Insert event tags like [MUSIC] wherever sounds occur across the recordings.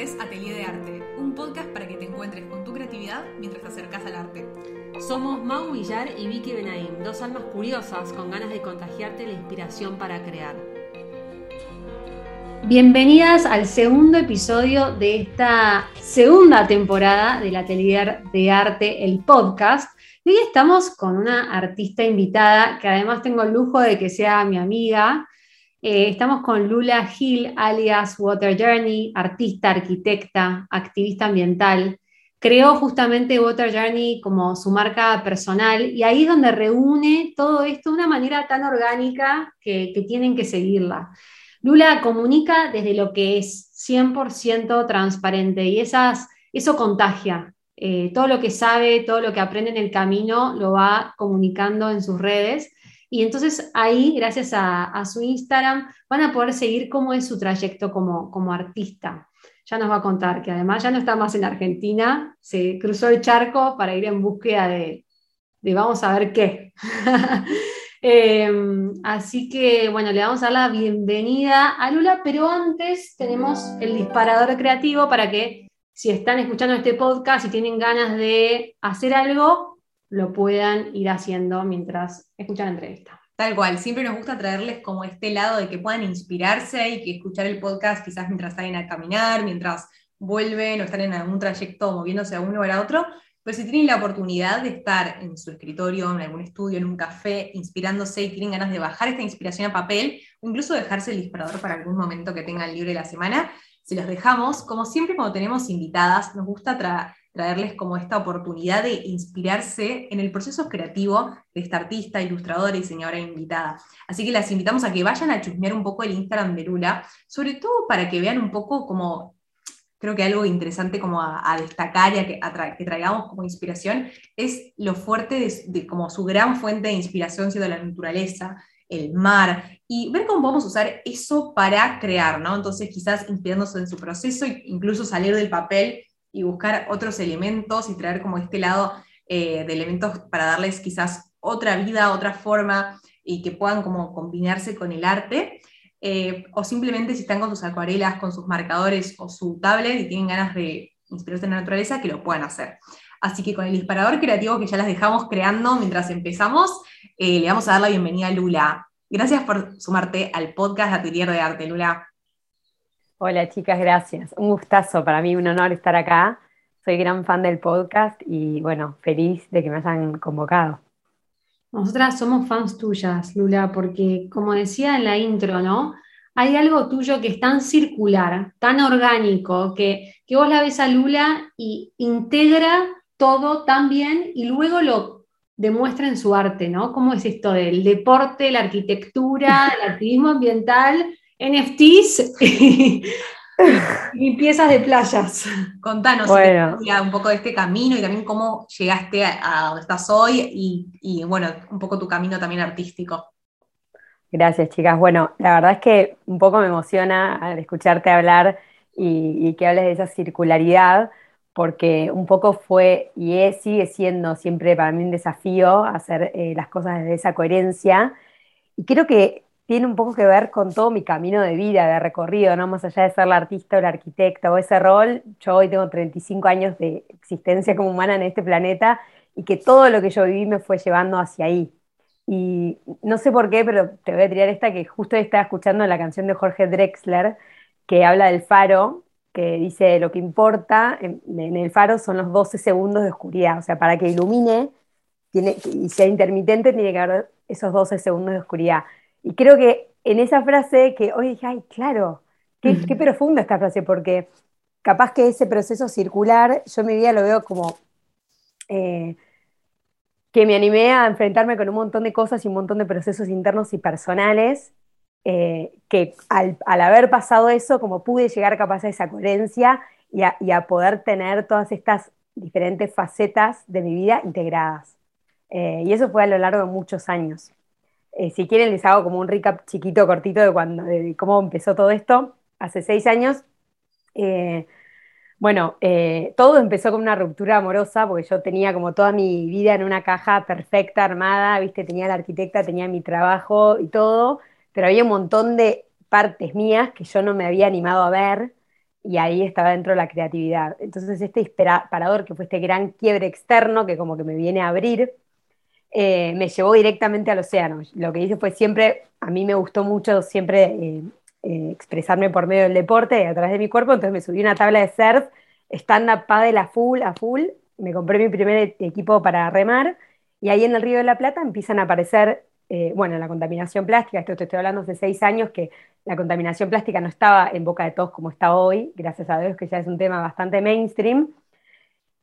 es Atelier de Arte, un podcast para que te encuentres con tu creatividad mientras te acercas al arte. Somos Mau Villar y Vicky Benaim, dos almas curiosas con ganas de contagiarte la inspiración para crear. Bienvenidas al segundo episodio de esta segunda temporada del Atelier de Arte, el podcast. Y hoy estamos con una artista invitada que además tengo el lujo de que sea mi amiga. Eh, estamos con Lula Hill, alias Water Journey, artista, arquitecta, activista ambiental. Creó justamente Water Journey como su marca personal y ahí es donde reúne todo esto de una manera tan orgánica que, tienen que seguirla. Lula comunica desde lo que es 100% transparente y esas, eso contagia. Eh, todo lo que sabe, todo lo que aprende en el camino lo va comunicando en sus redes y entonces ahí, gracias a, su Instagram, van a poder seguir cómo es su trayecto como, como artista. Ya nos va a contar que además ya no está más en Argentina, se cruzó el charco para ir en búsqueda de, vamos a ver qué. [LAUGHS] Em, así que bueno, le vamos a dar la bienvenida a Lula, pero antes tenemos el disparador creativo para que si están escuchando este podcast y tienen ganas de hacer algo, lo puedan ir haciendo mientras escuchan la entrevista. Tal cual, siempre nos gusta traerles como este lado de que puedan inspirarse y que escuchar el podcast quizás mientras salen a caminar, mientras vuelven o están en algún trayecto moviéndose a uno o a otro, pero si tienen la oportunidad de estar en su escritorio, en algún estudio, en un café, inspirándose y tienen ganas de bajar esta inspiración a papel, incluso dejarse el disparador para algún momento que tengan libre la semana, se los dejamos. Como siempre cuando tenemos invitadas, nos gusta traer traerles como esta oportunidad de inspirarse en el proceso creativo de esta artista, ilustradora y diseñadora invitada. Así que las invitamos a que vayan a chusmear un poco el Instagram de Lula, sobre todo para que vean un poco como, creo que algo interesante como a, destacar y a que, que, traigamos como inspiración es lo fuerte de, como su gran fuente de inspiración siendo la naturaleza, el mar, y ver cómo podemos usar eso para crear, ¿no? Entonces quizás inspirándose en su proceso incluso salir del papel y buscar otros elementos y traer como este lado eh, de elementos para darles quizás otra vida, otra forma y que puedan como combinarse con el arte. Eh, o simplemente si están con sus acuarelas, con sus marcadores o su tablet y tienen ganas de inspirarse en la naturaleza, que lo puedan hacer. Así que con el disparador creativo que ya las dejamos creando mientras empezamos, eh, le vamos a dar la bienvenida a Lula. Gracias por sumarte al podcast Atelier de Arte, Lula. Hola chicas, gracias. Un gustazo, para mí un honor estar acá. Soy gran fan del podcast y bueno, feliz de que me hayan convocado. Nosotras somos fans tuyas, Lula, porque como decía en la intro, ¿no? Hay algo tuyo que es tan circular, tan orgánico, que, que vos la ves a Lula y integra todo tan bien y luego lo demuestra en su arte, ¿no? ¿Cómo es esto del deporte, la arquitectura, el activismo ambiental NFTs [LAUGHS] y, piezas de playas. Contanos un poco de este camino y también cómo llegaste a, donde estás hoy y, bueno, un poco tu camino también artístico. Gracias, chicas. Bueno, la verdad es que un poco me emociona al escucharte hablar y, que hables de esa circularidad, porque un poco fue y es, sigue siendo siempre para mí un desafío hacer eh, las cosas desde esa coherencia. Y creo que tiene un poco que ver con todo mi camino de vida, de recorrido, ¿no? Más allá de ser la artista o la arquitecta o ese rol, yo hoy tengo 35 años de existencia como humana en este planeta y que todo lo que yo viví me fue llevando hacia ahí. Y no sé por qué, pero te voy a tirar esta que justo estaba escuchando la canción de Jorge Drexler, que habla del faro, que dice lo que importa en, el faro son los 12 segundos de oscuridad, o sea, para que ilumine tiene, y sea intermitente tiene que haber esos 12 segundos de oscuridad. Y creo que en esa frase que hoy dije, ay, claro, qué, profunda esta frase, porque capaz que ese proceso circular, yo en mi vida lo veo como eh, que me animé a enfrentarme con un montón de cosas y un montón de procesos internos y personales, eh, que al, haber pasado eso, como pude llegar capaz a esa coherencia y a, poder tener todas estas diferentes facetas de mi vida integradas. Eh, y eso fue a lo largo de muchos años. Eh, si quieren les hago como un recap chiquito, cortito de, cuando, cómo empezó todo esto, hace seis años. Eh, bueno, eh, todo empezó con una ruptura amorosa, porque yo tenía como toda mi vida en una caja perfecta, armada, viste, tenía la arquitecta, tenía mi trabajo y todo, pero había un montón de partes mías que yo no me había animado a ver, y ahí estaba dentro la creatividad. Entonces este parador, que fue este gran quiebre externo que como que me viene a abrir, eh, me llevó directamente al océano. Lo que hice fue siempre, a mí me gustó mucho siempre eh, eh, expresarme por medio del deporte a través de mi cuerpo, entonces me subí una tabla de surf, stand-up paddle a full, a full, me compré mi primer equipo para remar, y ahí en el Río de la Plata empiezan a aparecer, bueno, la contaminación plástica, esto te estoy hablando hace seis años, que la contaminación plástica no estaba en boca de todos como está hoy, gracias a Dios que ya es un tema bastante mainstream.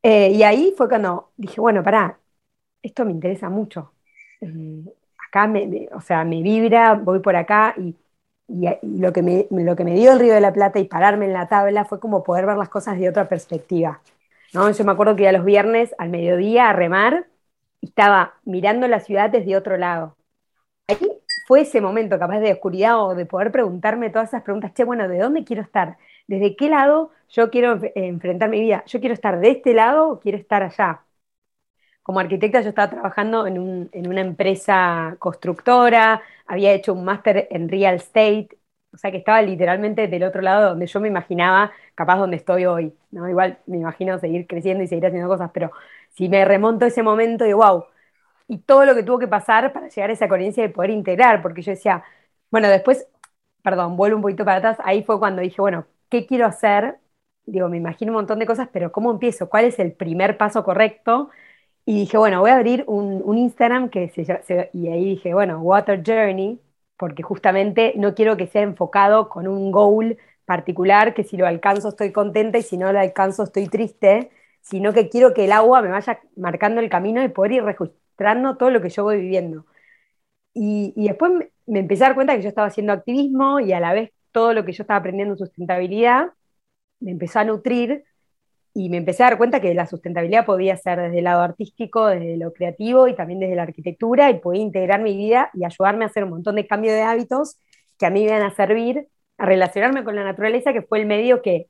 y ahí fue cuando dije, bueno, pará, esto me interesa mucho. Eh, acá, me, o sea, me vibra, voy por acá y, lo, que me, lo que me dio el Río de la Plata y pararme en la tabla fue como poder ver las cosas de otra perspectiva. ¿no? Yo me acuerdo que iba los viernes al mediodía a remar estaba mirando la ciudad desde otro lado. Ahí fue ese momento capaz de oscuridad o de poder preguntarme todas esas preguntas, che, bueno, ¿de dónde quiero estar? ¿Desde qué lado yo quiero enfrentar mi vida? ¿Yo quiero estar de este lado o quiero estar allá? Como arquitecta yo estaba trabajando en, una empresa constructora, había hecho un máster en real estate, o sea que estaba literalmente del otro lado donde yo me imaginaba, capaz donde estoy hoy, ¿no? Igual me imagino seguir creciendo y seguir haciendo cosas, pero si me remonto a ese momento de wow, y todo lo que tuvo que pasar para llegar a esa coherencia de poder integrar, porque yo decía, bueno, después, perdón, vuelvo un poquito para atrás, ahí fue cuando dije, bueno, ¿qué quiero hacer? Digo, me imagino un montón de cosas, pero ¿cómo empiezo? ¿Cuál es el primer paso correcto? Y dije, bueno, voy a abrir un, Instagram que se, y ahí dije, bueno, Water Journey, porque justamente no quiero que sea enfocado con un goal particular, que si lo alcanzo estoy contenta y si no lo alcanzo estoy triste, sino que quiero que el agua me vaya marcando el camino y poder ir registrando todo lo que yo voy viviendo. Y, y después me empecé a dar cuenta que yo estaba haciendo activismo y a la vez todo lo que yo estaba aprendiendo en sustentabilidad me empezó a nutrir y me empecé a dar cuenta que la sustentabilidad podía ser desde el lado artístico, desde lo creativo y también desde la arquitectura y podía integrar mi vida y ayudarme a hacer un montón de cambios de hábitos que a mí me iban a servir a relacionarme con la naturaleza, que fue el medio que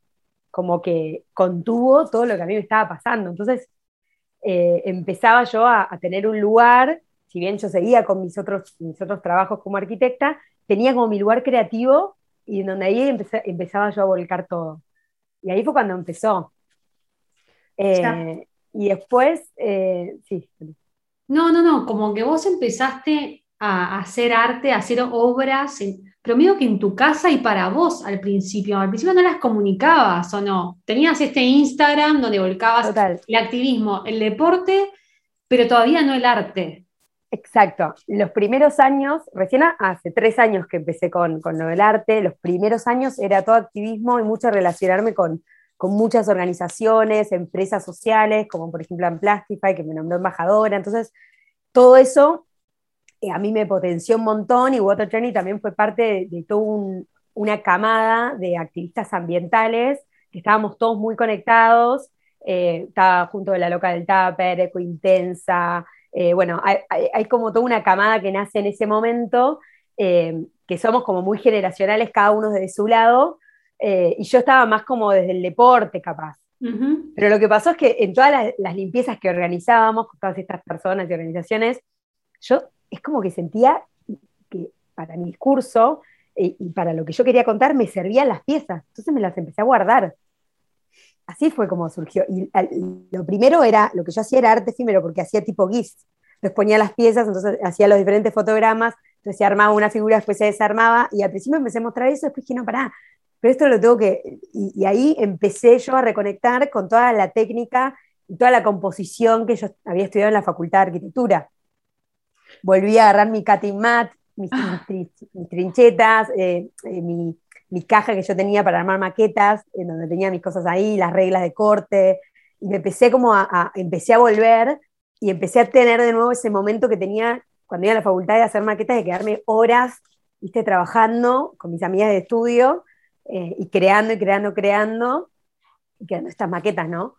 como que contuvo todo lo que a mí me estaba pasando. Entonces eh, empezaba yo a, tener un lugar, si bien yo seguía con mis otros, mis otros trabajos como arquitecta, tenía como mi lugar creativo y en donde ahí empezaba yo a volcar todo. Y ahí fue cuando empezó. Eh, y después, eh, sí. No, no, no, como que vos empezaste a hacer arte, a hacer obras, pero medio que en tu casa y para vos al principio. Al principio no las comunicabas o no. Tenías este Instagram donde volcabas el activismo, el deporte, pero todavía no el arte. Exacto. Los primeros años, recién hace tres años que empecé con, con lo del arte, los primeros años era todo activismo y mucho relacionarme con, con muchas organizaciones, empresas sociales, como por ejemplo Amplastify, que me nombró embajadora. Entonces, todo eso eh, a mí me potenció un montón y Water Journey también fue parte de, toda una camada de activistas ambientales, que estábamos todos muy conectados. Eh, estaba junto de la loca del Tupper, Eco Intensa. Eh, bueno, hay, hay, como toda una camada que nace en ese momento, que somos como muy generacionales, cada uno desde su lado, eh, y yo estaba más como desde el deporte, capaz. Pero lo que pasó es que en todas las, limpiezas que organizábamos con todas estas personas y organizaciones, yo es como que sentía que para mi discurso eh, y para lo que yo quería contar me servían las piezas. Entonces me las empecé a guardar. Así fue como surgió. Y lo primero era, lo que yo hacía era arte efímero, porque hacía tipo GIFs. Entonces ponía las piezas, entonces hacía los diferentes fotogramas, entonces se armaba una figura, después se desarmaba, y al principio empecé a mostrar eso, después dije, no, pará, pero esto lo tengo que, y, ahí empecé yo a reconectar con toda la técnica y toda la composición que yo había estudiado en la Facultad de Arquitectura. Volví a agarrar mi cutting mat, mis, ah. trinchetas, eh, eh, mi, caja que yo tenía para armar maquetas, en donde tenía mis cosas ahí, las reglas de corte, y me empecé como a, empecé a volver y empecé a tener de nuevo ese momento que tenía cuando iba a la facultad de hacer maquetas, de quedarme horas, viste, trabajando con mis amigas de estudio, eh, y creando y creando, creando, y creando estas maquetas, ¿no?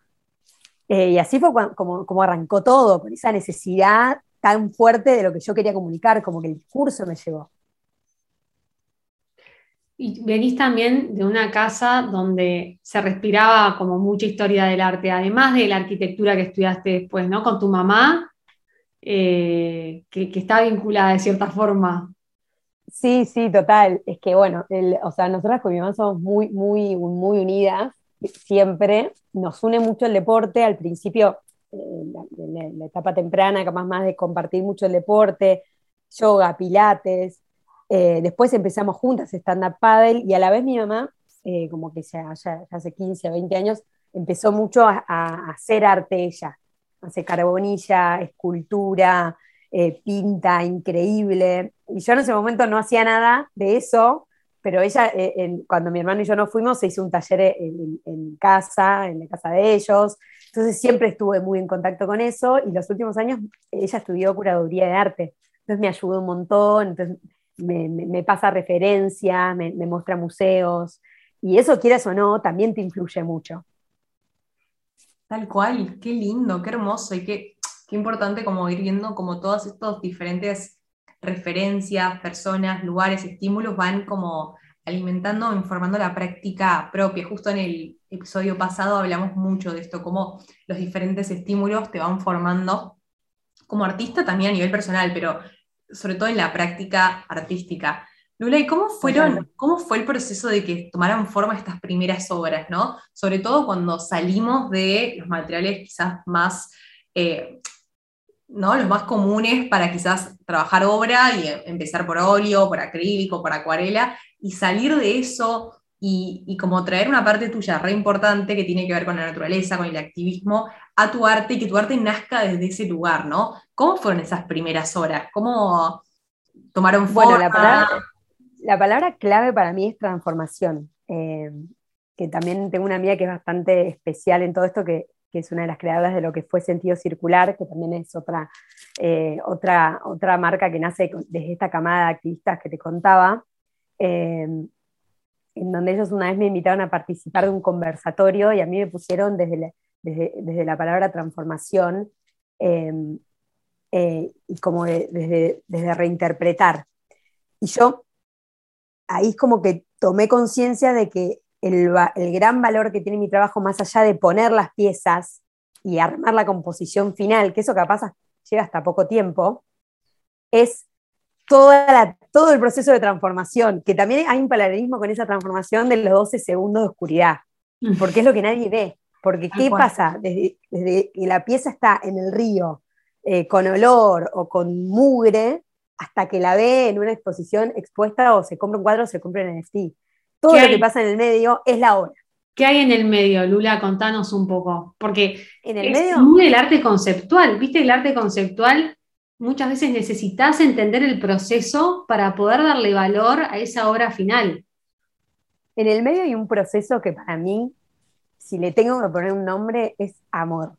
Eh, y así fue como, como arrancó todo, con esa necesidad tan fuerte de lo que yo quería comunicar, como que el discurso me llevó. Y venís también de una casa donde se respiraba como mucha historia del arte, además de la arquitectura que estudiaste después, ¿no? Con tu mamá, eh, que, que, está vinculada de cierta forma Sí, sí, total. Es que bueno, o sea, nosotras con mi mamá somos muy, muy, muy unidas, siempre. Nos une mucho el deporte. Al principio, en eh, la, etapa temprana, capaz más de compartir mucho el deporte, yoga, pilates. Eh, después empezamos juntas stand-up paddle y a la vez mi mamá, eh, como que ya, hace 15 o 20 años, empezó mucho a, hacer arte ella. Hace carbonilla, escultura, pinta increíble. Y yo en ese momento no hacía nada de eso, pero ella, eh, cuando mi hermano y yo nos fuimos, se hizo un taller en, casa, en la casa de ellos. Entonces siempre estuve muy en contacto con eso y los últimos años ella estudió curaduría de arte. Entonces me ayudó un montón, entonces me, pasa referencias, me, me muestra museos. Y eso, quieras o no, también te influye mucho. Tal cual, qué lindo, qué hermoso y qué, qué importante como ir viendo como todos estos diferentes referencias, personas, lugares, estímulos van como alimentando, informando la práctica propia. Justo en el episodio pasado hablamos mucho de esto, cómo los diferentes estímulos te van formando como artista también a nivel personal, pero sobre todo en la práctica artística. Lula, ¿y cómo fueron, cómo fue el proceso de que tomaran forma estas primeras obras, ¿no? Sobre todo cuando salimos de los materiales quizás más eh, ¿no? los más comunes para quizás trabajar obra y empezar por óleo, por acrílico, por acuarela, y salir de eso y, como traer una parte tuya re importante que tiene que ver con la naturaleza, con el activismo, a tu arte y que tu arte nazca desde ese lugar, ¿no? ¿Cómo fueron esas primeras horas? ¿Cómo tomaron forma? la palabra, la palabra clave para mí es transformación. Eh, que también tengo una amiga que es bastante especial en todo esto, que que es una de las creadoras de lo que fue Sentido Circular, que también es otra, eh, otra, otra marca que nace desde esta camada de activistas que te contaba, em, en donde ellos una vez me invitaron a participar de un conversatorio y a mí me pusieron desde la, desde, la palabra transformación em, eh, y como desde, desde reinterpretar. Y yo ahí es como que tomé conciencia de que el, gran valor que tiene mi trabajo, más allá de poner las piezas y armar la composición final, que eso capaz llega hasta poco tiempo, es toda todo el proceso de transformación, que también hay un paralelismo con esa transformación de los 12 segundos de oscuridad, [LAUGHS] porque es lo que nadie ve. Porque ¿qué pasa? Desde, que la pieza está en el río, eh, con olor o con mugre, hasta que la ve en una exposición expuesta o se compra un cuadro o se compra en NFT todo lo que pasa en el medio es la hora. ¿Qué hay en el medio, Lula? Contanos un poco. Porque en el es muy el arte conceptual. ¿Viste? El arte conceptual muchas veces necesitas entender el proceso para poder darle valor a esa obra final. En el medio hay un proceso que para mí, si le tengo que poner un nombre, es amor.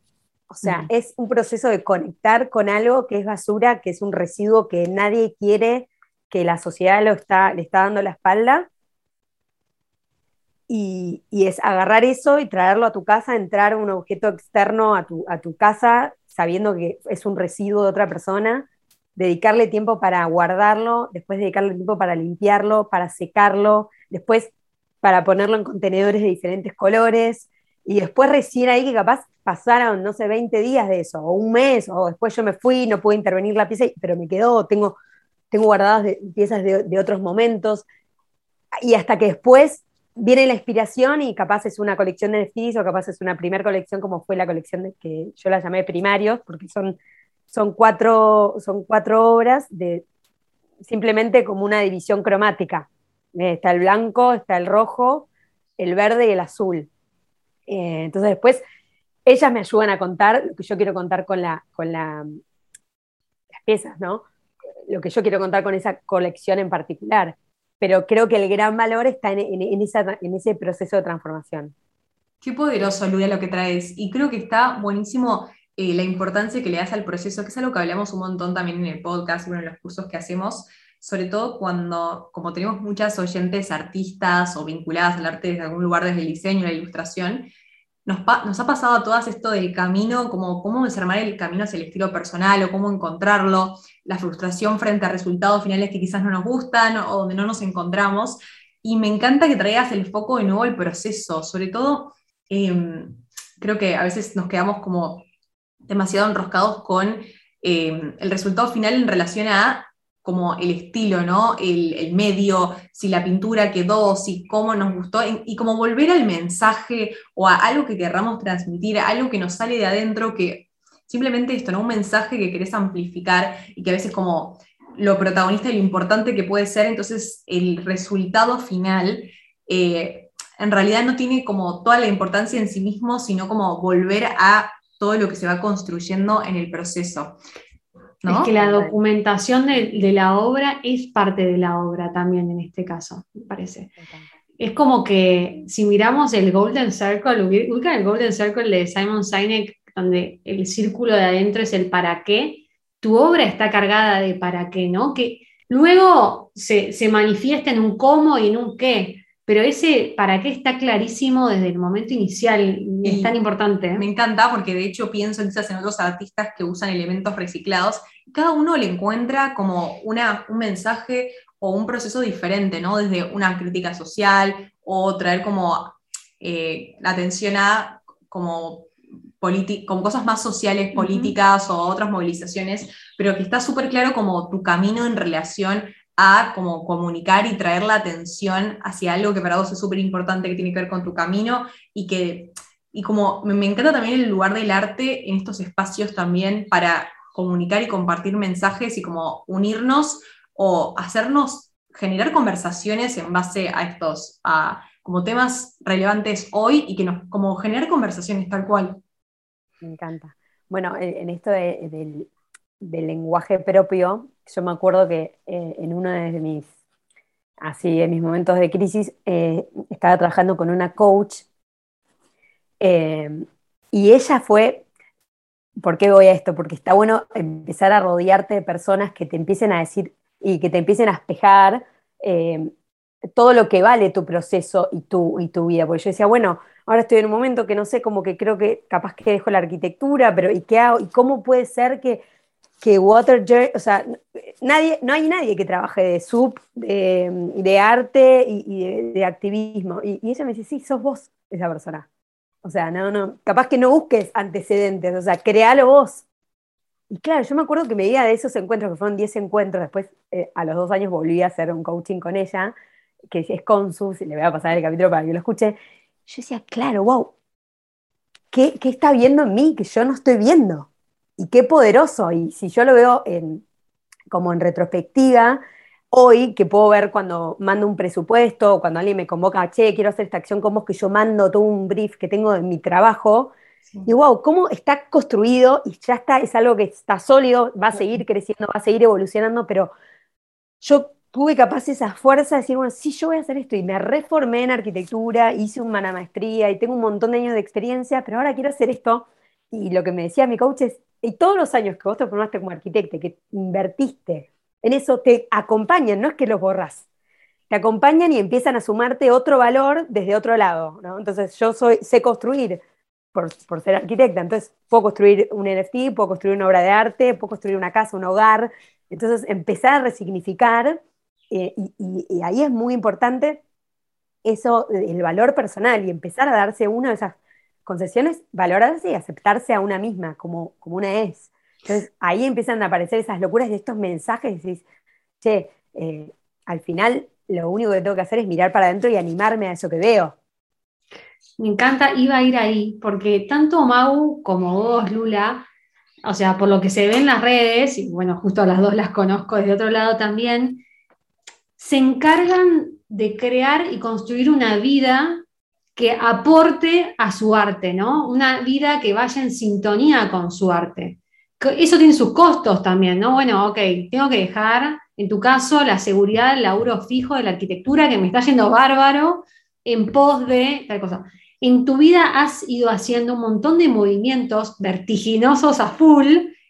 O sea, es un proceso de conectar con algo que es basura, que es un residuo que nadie quiere, que la sociedad lo está, le está dando la espalda, y, es agarrar eso y traerlo a tu casa, entrar un objeto externo a tu, a tu casa sabiendo que es un residuo de otra persona, dedicarle tiempo para guardarlo, después dedicarle tiempo para limpiarlo, para secarlo, después para ponerlo en contenedores de diferentes colores, y después recién ahí que capaz pasaron, no sé, 20 días de eso, o un mes, o después yo me fui, no pude intervenir la pieza, pero me quedó, tengo, tengo guardadas piezas de, otros momentos, y hasta que después viene la inspiración y capaz es una colección de NFTs o capaz es una primera colección como fue la colección de, que yo la llamé primarios, porque son, son, cuatro, son cuatro obras de simplemente como una división cromática. Eh, está el blanco, está el rojo, el verde y el azul. Eh, entonces después ellas me ayudan a contar lo que yo quiero contar con, la, con la, las piezas, ¿no? Lo que yo quiero contar con esa colección en particular pero creo que el gran valor está en, ese proceso de transformación. Qué poderoso, Ludia, lo que traes. Y creo que está buenísimo eh, la importancia que le das al proceso, que es algo que hablamos un montón también en el podcast, uno de los cursos que hacemos, sobre todo cuando, como tenemos muchas oyentes artistas o vinculadas al arte desde algún lugar, desde el diseño, la ilustración, nos, ha pasado a todas esto del camino, como cómo desarmar el camino hacia el estilo personal o cómo encontrarlo, la frustración frente a resultados finales que quizás no nos gustan o donde no nos encontramos. Y me encanta que traigas el foco de nuevo al proceso, sobre todo em, creo que a veces nos quedamos como demasiado enroscados con em, el resultado final en relación a como el estilo, ¿no? El, medio, si la pintura quedó, si cómo nos gustó, y, como volver al mensaje o a algo que querramos transmitir, algo que nos sale de adentro, que simplemente esto, ¿no? Un mensaje que querés amplificar y que a veces como lo protagonista y lo importante que puede ser, entonces el resultado final eh, en realidad no tiene como toda la importancia en sí mismo, sino como volver a todo lo que se va construyendo en el proceso. Es que la documentación de, la obra es parte de la obra también en este caso, me parece. Es como que si miramos el Golden Circle, ubica el Golden Circle de Simon Sinek, donde el círculo de adentro es el para qué, tu obra está cargada de para qué, ¿no? Que luego se, se manifiesta en un cómo y en un qué, pero ese para qué está clarísimo desde el momento inicial, es tan importante. Me encanta porque de hecho pienso quizás en otros artistas que usan elementos reciclados, cada uno le encuentra como una, un mensaje o un proceso diferente, ¿no? Desde una crítica social o traer como eh, la atención a como, como cosas más sociales, políticas o otras movilizaciones, pero que está súper claro como tu camino en relación a como comunicar y traer la atención hacia algo que para vos es súper importante, que tiene que ver con tu camino y que, y como me, encanta también el lugar del arte en estos espacios también para comunicar y compartir mensajes y como unirnos o hacernos generar conversaciones en base a estos, a como temas relevantes hoy y que nos, como generar conversaciones tal cual. Me encanta. Bueno, en esto del, del lenguaje propio, yo me acuerdo que eh, en uno de mis, así, en mis momentos de crisis, eh, estaba trabajando con una coach eh, y ella fue, ¿por qué voy a esto? Porque está bueno empezar a rodearte de personas que te empiecen a decir y que te empiecen a espejar todo lo que vale tu proceso y tu, y tu vida. Porque yo decía, bueno, ahora estoy en un momento que no sé, como que creo que capaz que dejo la arquitectura, pero ¿y qué hago? ¿Y cómo puede ser que que Water o sea, nadie, no hay nadie que trabaje de sub, de, arte y, de, activismo. Y, ella me dice, sí, sos vos esa persona. O sea, no, no, capaz que no busques antecedentes, o sea, créalo vos. Y claro, yo me acuerdo que me medida de esos encuentros, que fueron 10 encuentros, después eh, a los dos años volví a hacer un coaching con ella, que es Consus, y le voy a pasar el capítulo para que lo escuche. Yo decía, claro, wow, ¿qué, ¿qué está viendo en mí que yo no estoy viendo? Y qué poderoso. Y si yo lo veo en, como en retrospectiva, hoy que puedo ver cuando mando un presupuesto cuando alguien me convoca, che, quiero hacer esta acción, cómo es que yo mando todo un brief que tengo en mi trabajo. Y wow, cómo está construido y ya está, es algo que está sólido, va a seguir creciendo, va a seguir evolucionando, pero yo tuve capaz esa fuerza de decir, bueno, sí, yo voy a hacer esto y me reformé en arquitectura, hice una maestría y tengo un montón de años de experiencia, pero ahora quiero hacer esto. Y lo que me decía mi coach es, y todos los años que vos te formaste como arquitecta, que invertiste en eso, te acompañan, no es que los borras, te acompañan y empiezan a sumarte otro valor desde otro lado, ¿no? Entonces yo soy, sé construir por, ser arquitecta, entonces puedo construir un NFT, puedo construir una obra de arte, puedo construir una casa, un hogar, entonces empezar a resignificar eh, y, ahí es muy importante eso, el valor personal y empezar a darse una de esas concesiones, valorarse y aceptarse a una misma como, como una es. Entonces ahí empiezan a aparecer esas locuras de estos mensajes y decís, che, eh, al final lo único que tengo que hacer es mirar para adentro y animarme a eso que veo. Me encanta, iba a ir ahí, porque tanto Mau como vos, Lula, o sea, por lo que se ve en las redes, y bueno, justo las dos las conozco desde otro lado también, se encargan de crear y construir una vida que aporte a su arte, ¿no? Una vida que vaya en sintonía con su arte. Eso tiene sus costos también, ¿no? Bueno, ok, tengo que dejar, en tu caso, la seguridad, el laburo fijo de la arquitectura, que me está yendo bárbaro, en pos de tal cosa. En tu vida has ido haciendo un montón de movimientos vertiginosos a full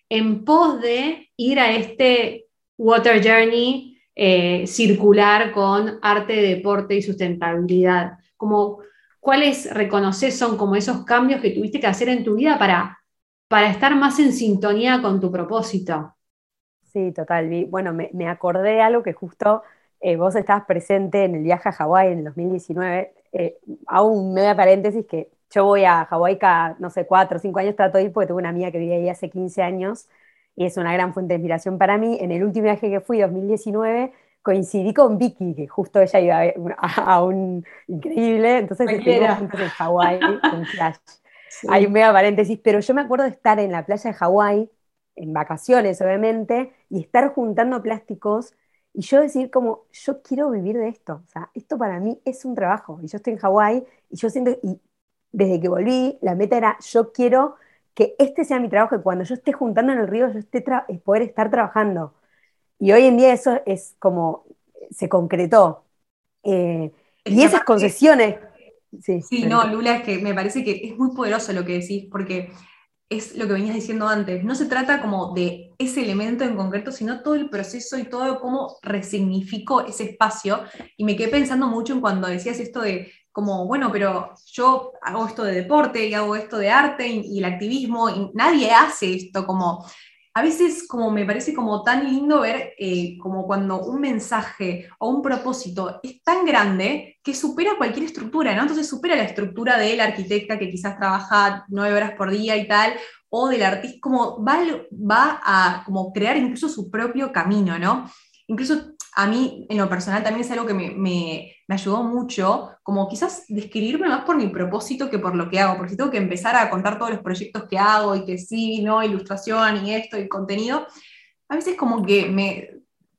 en pos de ir a este water journey eh, circular con arte, deporte y sustentabilidad. Como ¿cuáles reconoces son como esos cambios que tuviste que hacer en tu vida para, para estar más en sintonía con tu propósito? Sí, total. Bueno, me, acordé de algo que justo eh, vos estabas presente en el viaje a Hawái en el 2019. Eh, un media paréntesis que yo voy a Hawái cada, no sé, cuatro o cinco años trato de ir porque tengo una amiga que vive ahí hace 15 años y es una gran fuente de inspiración para mí. En el último viaje que fui, 2019, coincidí con Vicky, que justo ella iba a, un increíble, entonces estuvimos juntos en Hawái, en Flash. Hay un mega paréntesis, pero yo me acuerdo de estar en la playa de Hawái, en vacaciones obviamente, y estar juntando plásticos y yo decir como, yo quiero vivir de esto, o sea, esto para mí es un trabajo, y yo estoy en Hawái, y yo siento, y desde que volví, la meta era, yo quiero que este sea mi trabajo, y cuando yo esté juntando en el río, yo esté poder estar trabajando. Y hoy en día eso es como, se concretó. Eh, y esas concesiones... Sí, sí no, Lula, es que me parece que es muy poderoso lo que decís, porque es lo que venías diciendo antes. No se trata como de ese elemento en concreto, sino todo el proceso y todo cómo resignificó ese espacio. Y me quedé pensando mucho en cuando decías esto de como, bueno, pero yo hago esto de deporte y hago esto de arte y, y el activismo, y nadie hace esto como a veces como me parece como tan lindo ver eh, como cuando un mensaje o un propósito es tan grande que supera cualquier estructura, ¿no? Entonces supera la estructura del arquitecta que quizás trabaja nueve horas por día y tal, o del artista, como va, va a como crear incluso su propio camino, ¿no? Incluso a mí, en lo personal, también es algo que me, ayudó mucho, como quizás describirme más por mi propósito que por lo que hago, porque si tengo que empezar a contar todos los proyectos que hago y que sí, no, ilustración y esto y contenido, a veces como que me,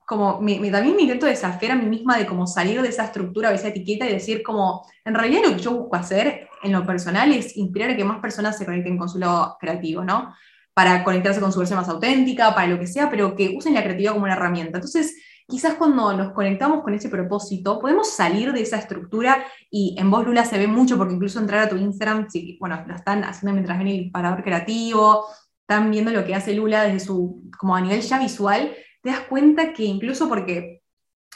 como me, también me intento desafiar a mí misma de como salir de esa estructura, de esa etiqueta y decir como, en realidad lo que yo busco hacer en lo personal es inspirar a que más personas se conecten con su lado creativo, ¿no? Para conectarse con su versión más auténtica, para lo que sea, pero que usen la creatividad como una herramienta. Entonces, quizás cuando nos conectamos con ese propósito, podemos salir de esa estructura y en vos, Lula, se ve mucho porque incluso entrar a tu Instagram, si, bueno, lo están haciendo mientras ven el parador creativo, están viendo lo que hace Lula desde su, como a nivel ya visual, te das cuenta que incluso porque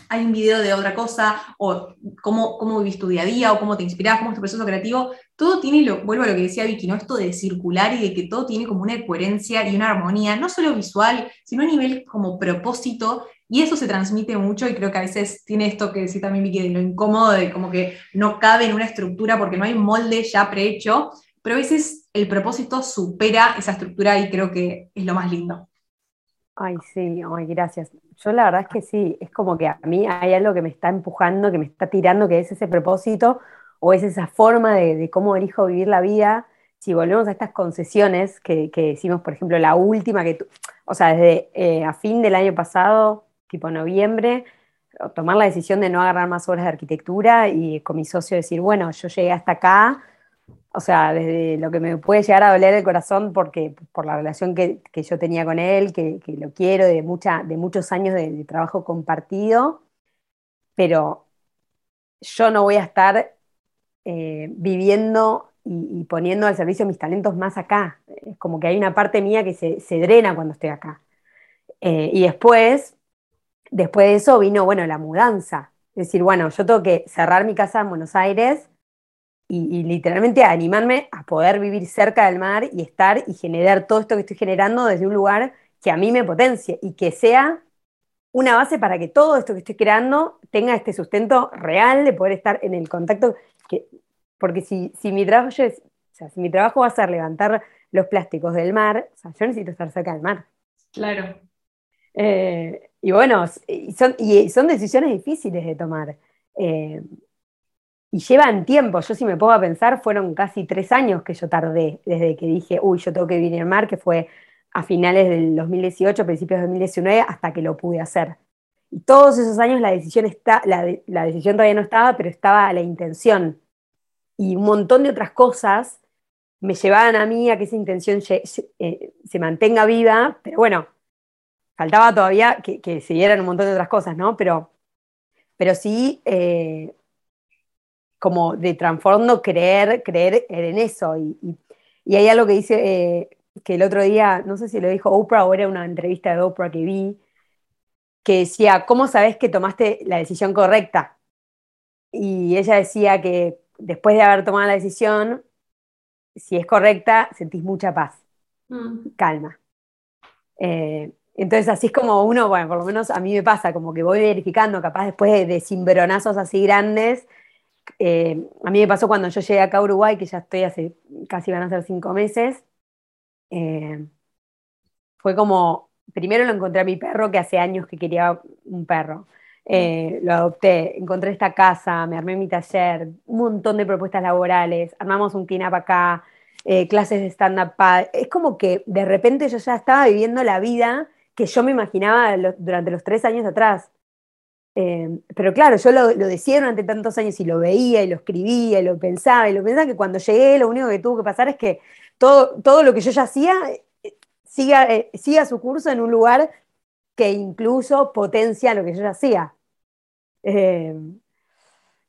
hay un video de otra cosa, o cómo, cómo vivís tu día a día, o cómo te inspirás, cómo es tu proceso creativo, todo tiene, lo, vuelvo a lo que decía Vicky, ¿no? Esto de circular y de que todo tiene como una coherencia y una armonía, no solo visual, sino a nivel como propósito, y eso se transmite mucho y creo que a veces tiene esto que decía también Vicky, de lo incómodo, de como que no cabe en una estructura porque no hay molde ya prehecho, pero a veces el propósito supera esa estructura y creo que es lo más lindo. Ay, sí, gracias. Yo la verdad es que sí, es como que a mí hay algo que me está empujando, que me está tirando, que es ese propósito o es esa forma de, cómo elijo vivir la vida. Si volvemos a estas concesiones que, que decimos, por ejemplo, la última que tú, o sea, desde eh, a fin del año pasado tipo noviembre, tomar la decisión de no agarrar más obras de arquitectura y con mi socio decir, bueno, yo llegué hasta acá, o sea, desde lo que me puede llegar a doler el corazón porque, por la relación que, yo tenía con él, que, lo quiero, de, mucha, de muchos años de, trabajo compartido, pero yo no voy a estar eh, viviendo y, poniendo al servicio mis talentos más acá. Es como que hay una parte mía que se, drena cuando estoy acá. Eh, y después, después de eso vino, bueno, la mudanza. Es decir, bueno, yo tengo que cerrar mi casa en Buenos Aires y, literalmente animarme a poder vivir cerca del mar y estar y generar todo esto que estoy generando desde un lugar que a mí me potencie y que sea una base para que todo esto que estoy creando tenga este sustento real de poder estar en el contacto. Que, porque si, si, mi trabajo es, o sea, si mi trabajo va a ser levantar los plásticos del mar, o sea, yo necesito estar cerca del mar. Claro. Eh, y bueno, son, y son decisiones difíciles de tomar. Eh, y llevan tiempo. Yo si me pongo a pensar, fueron casi tres años que yo tardé desde que dije, uy, yo tengo que vivir en mar, que fue a finales del 2018, principios de 2019, hasta que lo pude hacer. Y todos esos años la decisión, está, la, la decisión todavía no estaba, pero estaba la intención. Y un montón de otras cosas me llevaban a mí a que esa intención eh, se mantenga viva, pero bueno, faltaba todavía que, que se dieran un montón de otras cosas, ¿no? Pero, pero sí, eh, como de trasfondo, creer, creer en eso. Y, y, hay algo que dice, eh, que el otro día, no sé si lo dijo Oprah o era una entrevista de Oprah que vi, que decía, ¿cómo sabes que tomaste la decisión correcta? Y ella decía que después de haber tomado la decisión, si es correcta, sentís mucha paz, mm. calma. Eh, entonces así es como uno, bueno, por lo menos a mí me pasa, como que voy verificando, capaz después de, cimbronazos así grandes. Eh, a mí me pasó cuando yo llegué acá a Uruguay, que ya estoy hace casi van a ser cinco meses. Eh, fue como, primero lo encontré a mi perro, que hace años que quería un perro. Eh, lo adopté, encontré esta casa, me armé mi taller, un montón de propuestas laborales, armamos un clean acá, eh, clases de stand-up. Es como que de repente yo ya estaba viviendo la vida que yo me imaginaba durante los tres años atrás. Eh, pero claro, yo lo, decía durante tantos años y lo veía y lo escribía y lo pensaba y lo pensaba que cuando llegué lo único que tuvo que pasar es que todo, todo lo que yo ya hacía eh, siga, siga su curso en un lugar que incluso potencia lo que yo ya hacía.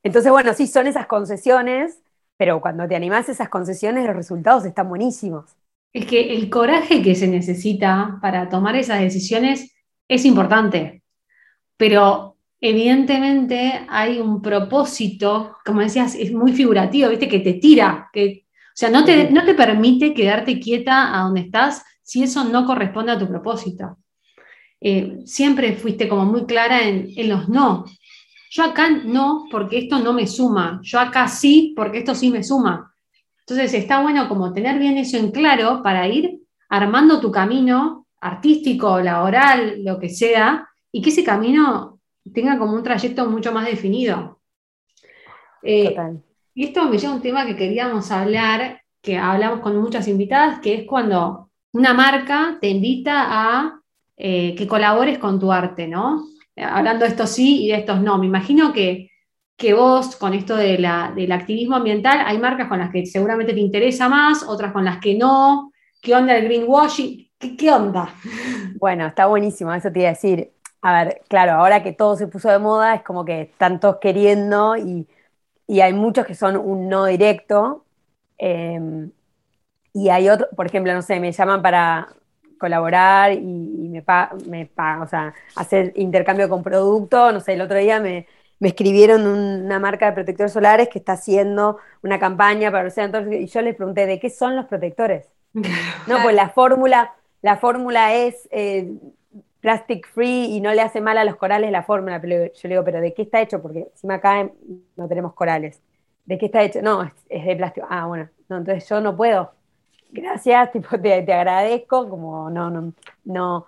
entonces, bueno, sí, son esas concesiones pero cuando te animás esas concesiones, los resultados están buenísimos. Es que el coraje que se necesita para tomar esas decisiones es importante, pero evidentemente hay un propósito, como decías, es muy figurativo, ¿viste? Que te tira, que, o sea, no te, no te permite quedarte quieta a donde estás si eso no corresponde a tu propósito. Eh, siempre fuiste como muy clara en, en los no, yo acá no, porque esto no me suma. Yo acá sí, porque esto sí me suma. Entonces está bueno como tener bien eso en claro para ir armando tu camino artístico, laboral, lo que sea, y que ese camino tenga como un trayecto mucho más definido. Eh, y esto me lleva a un tema que queríamos hablar, que hablamos con muchas invitadas, que es cuando una marca te invita a eh, que colabores con tu arte, ¿no? hablando de estos sí y de estos no. Me imagino que, vos, con esto de del activismo ambiental, hay marcas con las que seguramente te interesa más, otras con las que no. ¿Qué onda el greenwashing? ¿Qué, onda? [LAUGHS] Bueno, está buenísimo, eso te iba a decir. A ver, claro, ahora que todo se puso de moda, es como que están todos queriendo y, hay muchos que son un no directo. Em, y hay otros, por ejemplo, no sé, me llaman para, colaborar y, me paga, o sea, hacer intercambio con producto. No sé, el otro día me, escribieron una marca de protectores solares que está haciendo una campaña para los y yo les pregunté, ¿de qué son los protectores? No, pues la fórmula, la fórmula es eh, plastic free y no le hace mal a los corales la fórmula. Pero yo le digo, ¿pero de qué está hecho? Porque encima acá no tenemos corales. ¿De qué está hecho? No, es, es de plástico. Ah, bueno, no, entonces yo no puedo gracias, [LAUGHS] tipo, te, te agradezco, como no, no, no.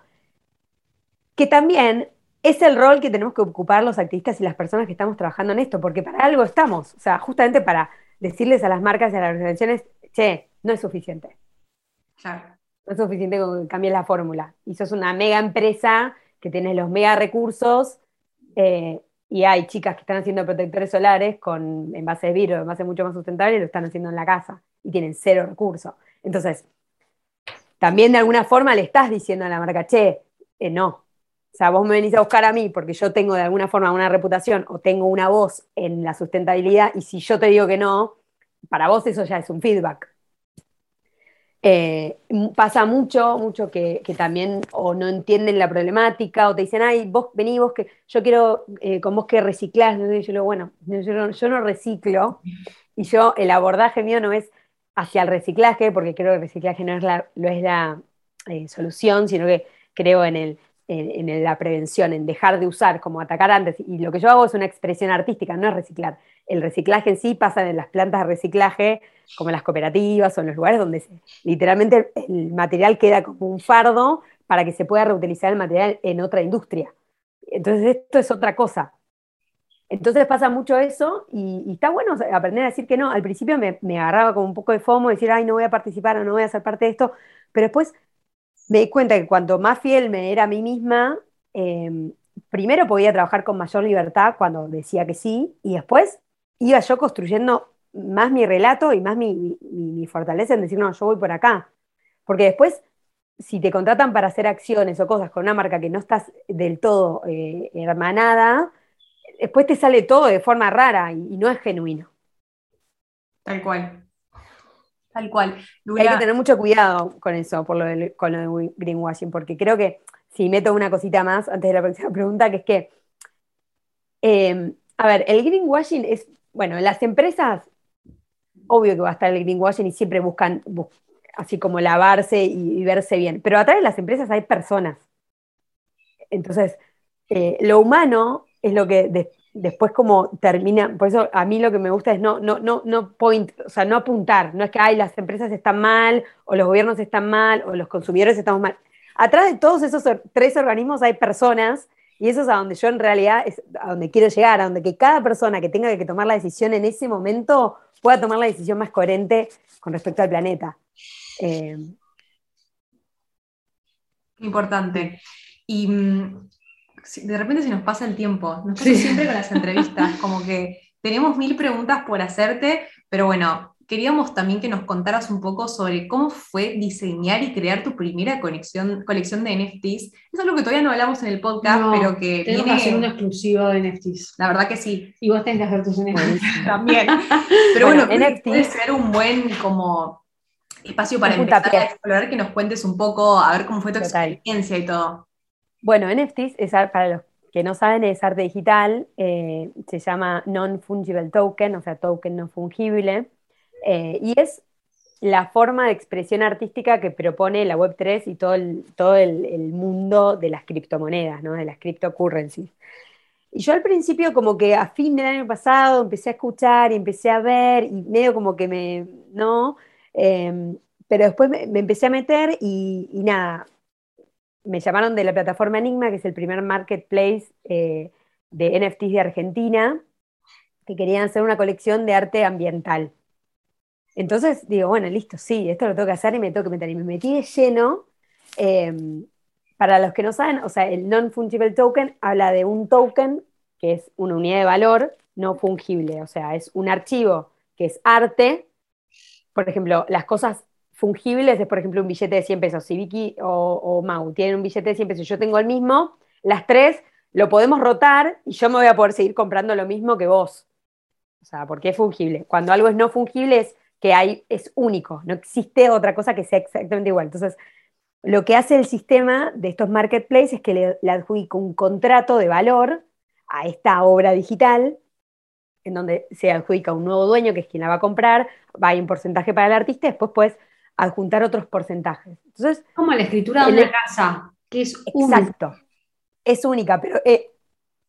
Que también es el rol que tenemos que ocupar los activistas y las personas que estamos trabajando en esto, porque para algo estamos, o sea, justamente para decirles a las marcas y a las organizaciones, che, no es suficiente. Claro. No es suficiente con que cambies la fórmula. Y sos una mega empresa que tienes los mega recursos eh, y hay chicas que están haciendo protectores solares con envases de vidrio, envases mucho más sustentables, y lo están haciendo en la casa y tienen cero recursos. Entonces, también de alguna forma le estás diciendo a la marca, che, eh, no. O sea, vos me venís a buscar a mí porque yo tengo de alguna forma una reputación o tengo una voz en la sustentabilidad y si yo te digo que no, para vos eso ya es un feedback. Eh, pasa mucho, mucho que, también o no entienden la problemática o te dicen, ay, vos vení, vos que yo quiero eh, con vos que reciclás. yo digo, bueno, yo no reciclo y yo, el abordaje mío no es hacia el reciclaje, porque creo que el reciclaje no es la, es la eh, solución, sino que creo en, el, en, la prevención, en dejar de usar como atacar antes. Y lo que yo hago es una expresión artística, no es reciclar. El reciclaje en sí pasa en las plantas de reciclaje, como en las cooperativas o en los lugares donde literalmente el material queda como un fardo para que se pueda reutilizar el material en otra industria. Entonces esto es otra cosa. Entonces pasa mucho eso y, está bueno aprender a decir que no. Al principio me, agarraba como un poco de fomo, decir, ay, no voy a participar o no voy a ser parte de esto, pero después me di cuenta que cuanto más fiel me era a mí misma, em, primero podía trabajar con mayor libertad cuando decía que sí, y después iba yo construyendo más mi relato y más mi, fortaleza en decir, no, yo voy por acá. Porque después, si te contratan para hacer acciones o cosas con una marca que no estás del todo eh, hermanada, después te sale todo de forma rara y, no es genuino. Tal cual. Tal cual. Hay que tener mucho cuidado con eso, por lo con lo de greenwashing, porque creo que si meto una cosita más antes de la próxima pregunta, que es que, em, a ver, el greenwashing es, bueno, en las empresas, obvio que va a estar el greenwashing y siempre buscan así como lavarse y, verse bien, pero atrás de las empresas hay personas. Entonces, eh, lo humano es lo que después como termina, por eso a mí lo que me gusta es no, no, no, no point, o sea, no apuntar, no es que ay, las empresas están mal, o los gobiernos están mal, o los consumidores estamos mal. atrás de todos esos tres organismos hay personas y eso es a donde yo en realidad, es a donde quiero llegar, a donde que cada persona que tenga que tomar la decisión en ese momento pueda tomar la decisión más coherente con respecto al planeta. Eh, Importante. Y mm, de repente se nos pasa el tiempo, nos pasa siempre con las [LAUGHS] entrevistas, como que tenemos mil preguntas por hacerte, pero bueno, queríamos también que nos contaras un poco sobre cómo fue diseñar y crear tu primera colección, colección de NFTs. Eso es algo que todavía no hablamos en el podcast, pero que tenemos que hacer un exclusivo de NFTs. La verdad que sí. Y vos tenés que hacer tus NFTs. [LAUGHS] también. [LAUGHS] Pero bueno, NFTs puede ser un buen como espacio para empezar a explorar, que nos cuentes un poco, a ver cómo fue tu experiencia y todo. Bueno, NFTs, es, para los que no saben, es arte digital, eh, se llama Non-Fungible Token, o sea, token no fungible. Eh, y es la forma de expresión artística que propone la Web3 y todo el, todo el, mundo de las criptomonedas, ¿no? de las cryptocurrencies. Y yo al principio como que a fin del año pasado empecé a escuchar y empecé a ver y medio como que me, ¿no? Em, pero después me, empecé a meter y, nada, me llamaron de la plataforma Enigma, que es el primer marketplace eh, de NFTs de Argentina, que querían hacer una colección de arte ambiental. Entonces digo, bueno, listo, sí, esto lo tengo que hacer y me tengo que meter. Y me metí de lleno. Em, para los que no saben, o sea, el non-fungible token habla de un token que es una unidad de valor no fungible, o sea, es un archivo que es arte. Por ejemplo, las cosas fungibles es, por ejemplo, un billete de 100 pesos. Si Vicky o, Mau tienen un billete de 100 pesos, yo tengo el mismo, las tres lo podemos rotar y yo me voy a poder seguir comprando lo mismo que vos. O sea, porque es fungible. Cuando algo es no fungible es que hay, es único, no existe otra cosa que sea exactamente igual. Entonces, lo que hace el sistema de estos marketplaces es que le, adjudica un contrato de valor a esta obra digital, en donde se adjudica un nuevo dueño, que es quien la va a comprar, va a un porcentaje para el artista, y después puedes adjuntar otros porcentajes. Entonces, como la escritura de una casa, que es Exacto. Es única, pero eh,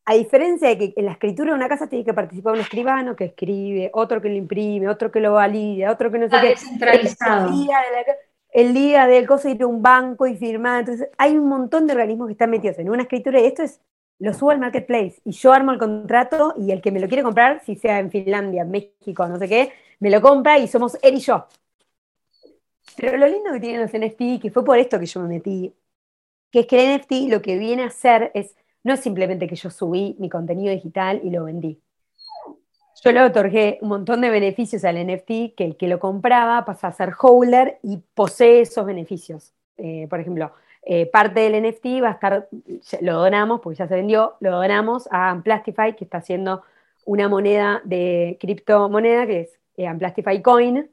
a diferencia de que en la escritura de una casa tiene que participar un escribano que escribe, otro que lo imprime, otro que lo valida, otro que no sé qué. Descentralizado. El día, de el día del coso ir a un banco y firmar. Entonces, hay un montón de organismos que están metidos en una escritura y esto es, lo subo al marketplace y yo armo el contrato y el que me lo quiere comprar, si sea en Finlandia, México, no sé qué, me lo compra y somos él y yo. Pero lo lindo que tienen los NFT, que fue por esto que yo me metí, que es que el NFT lo que viene a hacer es no es simplemente que yo subí mi contenido digital y lo vendí. Yo le otorgué un montón de beneficios al NFT que el que lo compraba pasa a ser holder y posee esos beneficios. Eh, por ejemplo, eh, parte del NFT va a estar, lo donamos, porque ya se vendió, lo donamos a Amplastify, que está haciendo una moneda de criptomoneda, que es eh, Amplastify Coin,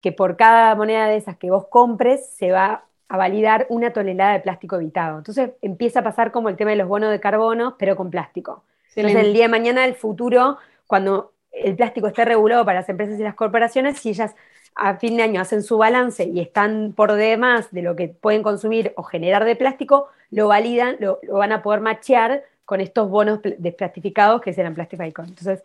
que por cada moneda de esas que vos compres se va a validar una tonelada de plástico evitado. Entonces empieza a pasar como el tema de los bonos de carbono, pero con plástico. Entonces el día de mañana, el futuro, cuando el plástico esté regulado para las empresas y las corporaciones, si ellas a fin de año hacen su balance y están por demás de lo que pueden consumir o generar de plástico, lo validan, lo, van a poder machear con estos bonos desplastificados que serán Plastify Entonces,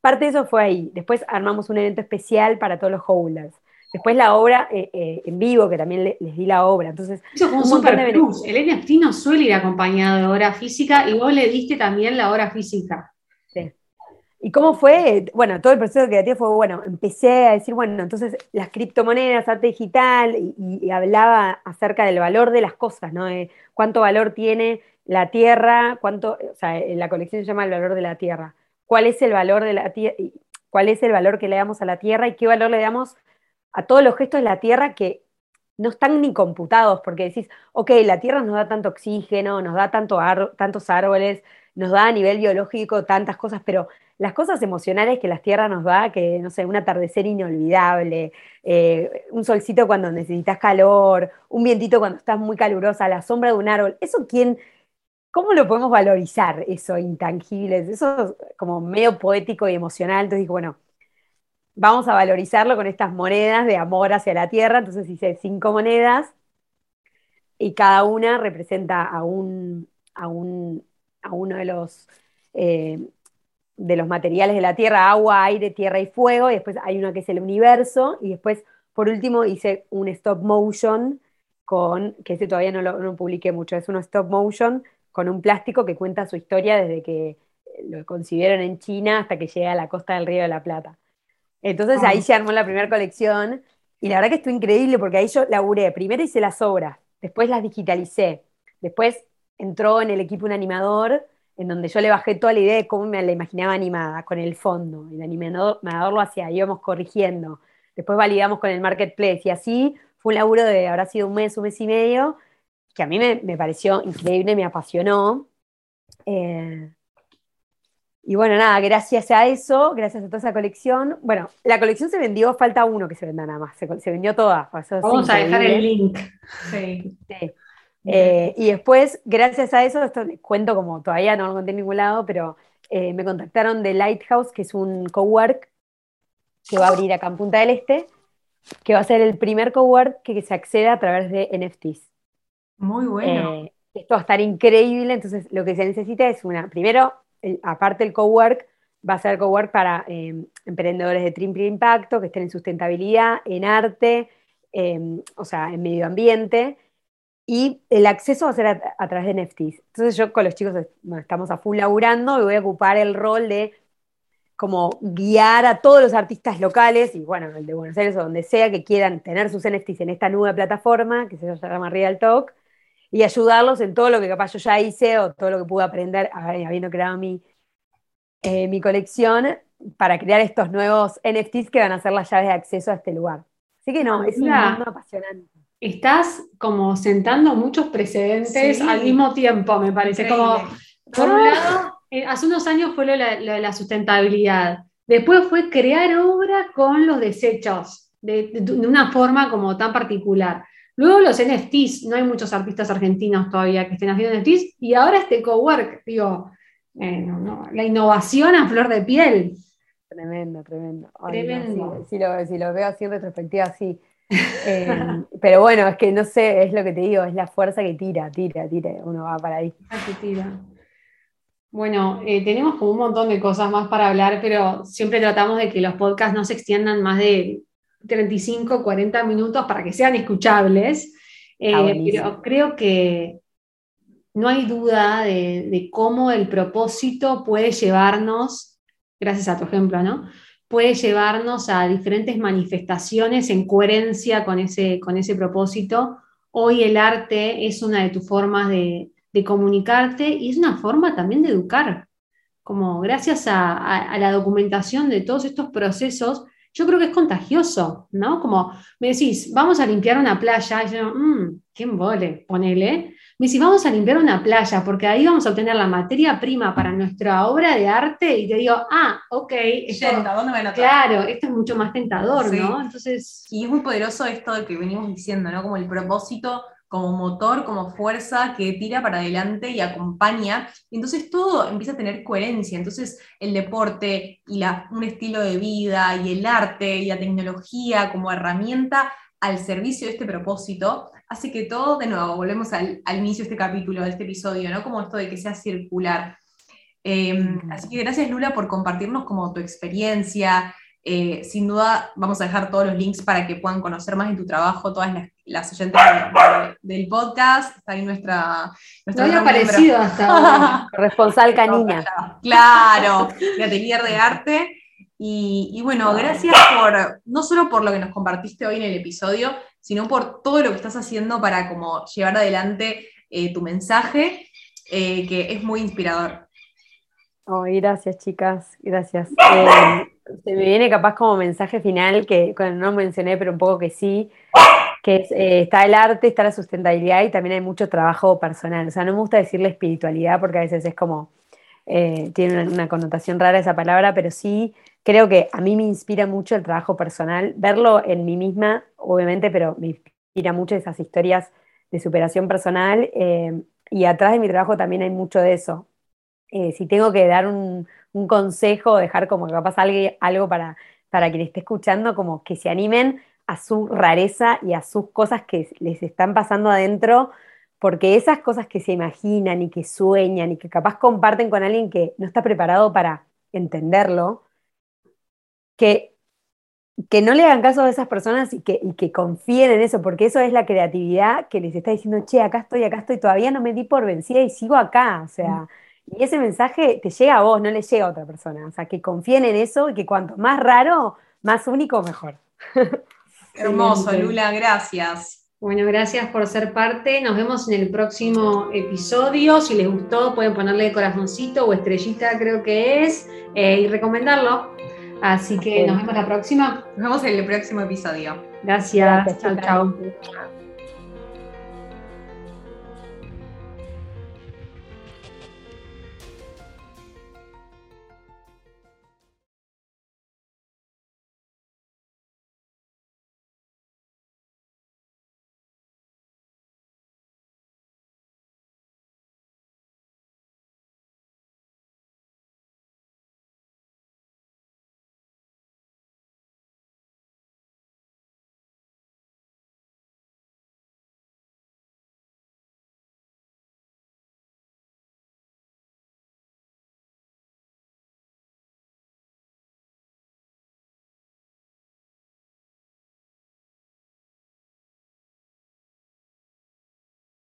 parte de eso fue ahí. Después armamos un evento especial para todos los holders. Después la obra eh, eh, en vivo, que también les di la obra. Entonces, Eso es un, super plus. El NFT no suele ir acompañado de obra física y vos le diste también la obra física. Sí. ¿Y cómo fue? Bueno, todo el proceso creativo fue, bueno, empecé a decir, bueno, entonces las criptomonedas, arte digital, y, hablaba acerca del valor de las cosas, ¿no? De cuánto valor tiene la tierra, cuánto, o sea, la colección se llama el valor de la tierra. ¿Cuál es el valor de la tierra? ¿Cuál es el valor que le damos a la tierra y qué valor le damos a todos los gestos de la Tierra que no están ni computados, porque decís, ok, la Tierra nos da tanto oxígeno, nos da tanto tantos árboles, nos da a nivel biológico tantas cosas, pero las cosas emocionales que la Tierra nos da, que no sé, un atardecer inolvidable, eh, un solcito cuando necesitas calor, un vientito cuando estás muy calurosa, la sombra de un árbol, eso quién, ¿cómo lo podemos valorizar, eso intangible? Eso es como medio poético y emocional, entonces digo, bueno, vamos a valorizarlo con estas monedas de amor hacia la tierra. Entonces hice cinco monedas y cada una representa a, un, a, un, a uno de los, eh, de los materiales de la tierra, agua, aire, tierra y fuego. Y después hay uno que es el universo. Y después, por último, hice un stop motion con, que ese todavía no lo no publiqué mucho, es uno stop motion con un plástico que cuenta su historia desde que lo concibieron en China hasta que llega a la costa del Río de la Plata. Entonces ahí se armó la primera colección y la verdad que estuvo increíble porque ahí yo laburé. Primero hice las obras, después las digitalicé, después entró en el equipo un animador en donde yo le bajé toda la idea de cómo me la imaginaba animada, con el fondo. El animador, lo hacía, íbamos corrigiendo. Después validamos con el marketplace y así fue un laburo de, habrá sido un mes, un mes y medio, que a mí me, pareció increíble, me apasionó. Eh, y bueno, nada, gracias a eso, gracias a toda esa colección. Bueno, la colección se vendió, falta uno que se venda nada más, se, vendió toda. Vamos a dejar el link. Sí. Eh, y después, gracias a eso, esto les cuento como todavía no lo conté en ningún lado, pero eh, me contactaron de Lighthouse, que es un cowork que va a abrir acá en Punta del Este, que va a ser el primer cowork que, se acceda a través de NFTs. Muy bueno. Eh, esto va a estar increíble, entonces lo que se necesita es una, primero, aparte el cowork, va a ser cowork para emprendedores de triple impacto, que estén en sustentabilidad, en arte, o sea, en medio ambiente, y el acceso va a ser a, través de NFTs. Entonces yo con los chicos estamos a full laburando y voy a ocupar el rol de como guiar a todos los artistas locales y bueno, el de Buenos Aires o donde sea que quieran tener sus NFTs en esta nueva plataforma que se llama Real Talk y ayudarlos en todo lo que capaz yo ya hice o todo lo que pude aprender habiendo creado mi, eh, mi colección para crear estos nuevos NFTs que van a ser las llaves de acceso a este lugar. Así que no, es un mundo apasionante estás como sentando muchos precedentes al mismo tiempo, me parece. Como, por un lado, eh, hace unos años fue lo de, la, sustentabilidad. Después fue crear obra con los desechos, de, una forma como tan particular. Luego los NFTs, no hay muchos artistas argentinos todavía que estén haciendo NFTs, y ahora este cowork, digo, eh, la innovación a flor de piel. Tremendo, tremendo. tremendo. si, lo, si, lo, veo así en retrospectiva, sí. Eh, [LAUGHS] pero bueno, es que no sé, es lo que te digo, es la fuerza que tira, tira, tira, uno va para ahí. tira. Bueno, eh, tenemos como un montón de cosas más para hablar, pero siempre tratamos de que los podcasts no se extiendan más de 35, 40 minutos para que sean escuchables. Eh, pero creo que no hay duda de, de, cómo el propósito puede llevarnos, gracias a tu ejemplo, ¿no? puede llevarnos a diferentes manifestaciones en coherencia con ese, con ese propósito. Hoy el arte es una de tus formas de, comunicarte y es una forma también de educar. Como gracias a, la documentación de todos estos procesos, yo creo que es contagioso, ¿no? Como me decís, vamos a limpiar una playa, y yo, mmm, qué embole, ponele. Me dice, vamos a limpiar una playa, porque ahí vamos a obtener la materia prima para nuestra obra de arte, y te digo, ah, ok, claro, esto es mucho más tentador, ¿no? Entonces... Y es muy poderoso esto de que venimos diciendo, ¿no? Como el propósito como motor, como fuerza que tira para adelante y acompaña. Y entonces todo empieza a tener coherencia. Entonces el deporte y la, un estilo de vida y el arte y la tecnología como herramienta al servicio de este propósito hace que todo, de nuevo, volvemos al, inicio de este capítulo, de este episodio, ¿no? Como esto de que sea circular. Em, así que gracias Lula por compartirnos como tu experiencia. Eh, sin duda vamos a dejar todos los links para que puedan conocer más de tu trabajo, todas las, oyentes del podcast. Está ahí nuestra... nuestra no había aparecido hasta [LAUGHS] Responsal canina. Claro, de Atelier de Arte. Y, bueno, gracias por, no solo por lo que nos compartiste hoy en el episodio, sino por todo lo que estás haciendo para como llevar adelante eh, tu mensaje, eh, que es muy inspirador. Oh, gracias, chicas, gracias. Eh, [LAUGHS] se me viene capaz como mensaje final, que no mencioné, pero un poco que sí, que es, está el arte, está la sustentabilidad y también hay mucho trabajo personal. O sea, no me gusta decirle espiritualidad porque a veces es como, tiene una, una, connotación rara esa palabra, pero sí creo que a mí me inspira mucho el trabajo personal, verlo en mí misma, obviamente, pero me inspira mucho esas historias de superación personal eh, y atrás de mi trabajo también hay mucho de eso. Eh, si tengo que dar un, consejo, dejar como que capaz algo, para, para quien esté escuchando, como que se animen a su rareza y a sus cosas que les están pasando adentro, porque esas cosas que se imaginan y que sueñan y que capaz comparten con alguien que no está preparado para entenderlo, que que no le hagan caso a esas personas y que, que confíen en eso, porque eso es la creatividad que les está diciendo, che, acá estoy, acá estoy, todavía no me di por vencida y sigo acá. O sea, y ese mensaje te llega a vos, no le llega a otra persona. O sea, que confíen en eso y que cuanto más raro, más único, mejor. [LAUGHS] Hermoso, Lula, gracias. Bueno, gracias por ser parte. Nos vemos en el próximo episodio. Si les gustó, pueden ponerle corazoncito o estrellita, creo que es, eh, y recomendarlo. Así que nos vemos la próxima. Nos vemos en el próximo episodio. Gracias. Chao, chao.